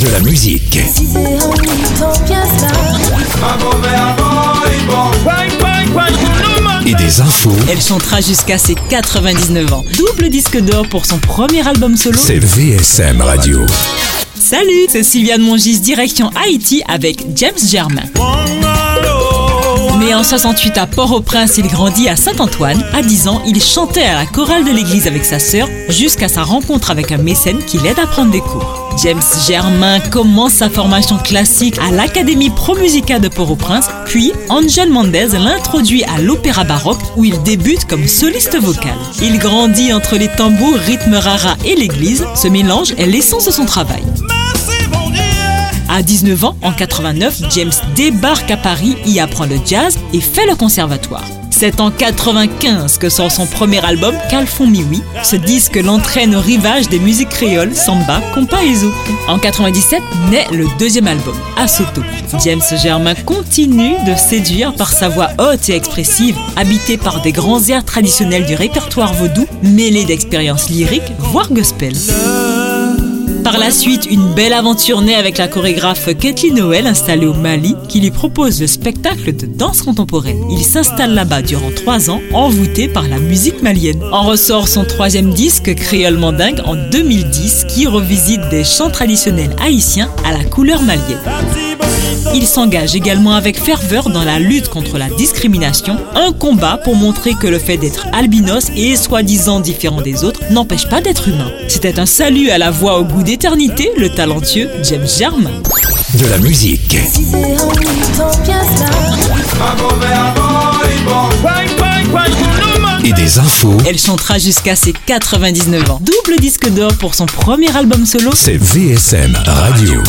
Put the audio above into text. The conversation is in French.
De la musique. Et des infos. Elle chantera jusqu'à ses 99 ans. Double disque d'or pour son premier album solo. C'est VSM Radio. Salut, c'est Sylviane Mongis, direction Haïti avec James Germain. Né en 68 à Port-au-Prince, il grandit à Saint-Antoine. À 10 ans, il chantait à la chorale de l'église avec sa sœur jusqu'à sa rencontre avec un mécène qui l'aide à prendre des cours. James Germain commence sa formation classique à l'Académie Pro Musica de Port-au-Prince, puis Angel Mendez l'introduit à l'opéra baroque où il débute comme soliste vocal. Il grandit entre les tambours, rythme rara et l'église. Ce mélange est l'essence de son travail. À 19 ans, en 89, James débarque à Paris, y apprend le jazz et fait le conservatoire. C'est en 95 que sort son premier album, Calfon Miwi. Ce disque l'entraîne au rivage des musiques créoles, samba, compas et zouk. En 97 naît le deuxième album, Asoto. James Germain continue de séduire par sa voix haute et expressive, habitée par des grands airs traditionnels du répertoire vaudou, mêlés d'expériences lyriques, voire gospel. Par la suite, une belle aventure naît avec la chorégraphe Kathleen Noël installée au Mali qui lui propose le spectacle de danse contemporaine. Il s'installe là-bas durant trois ans, envoûté par la musique malienne. En ressort son troisième disque, Créole Mandingue, en 2010, qui revisite des chants traditionnels haïtiens à la couleur malienne. Il s'engage également avec ferveur dans la lutte contre la discrimination, un combat pour montrer que le fait d'être albinos et soi-disant différent des autres n'empêche pas d'être humain. C'était un salut à la voix au goût d'éternité, le talentueux James Germain. De la musique. Et des infos. Elle chantera jusqu'à ses 99 ans. Double disque d'or pour son premier album solo. C'est VSM Radio.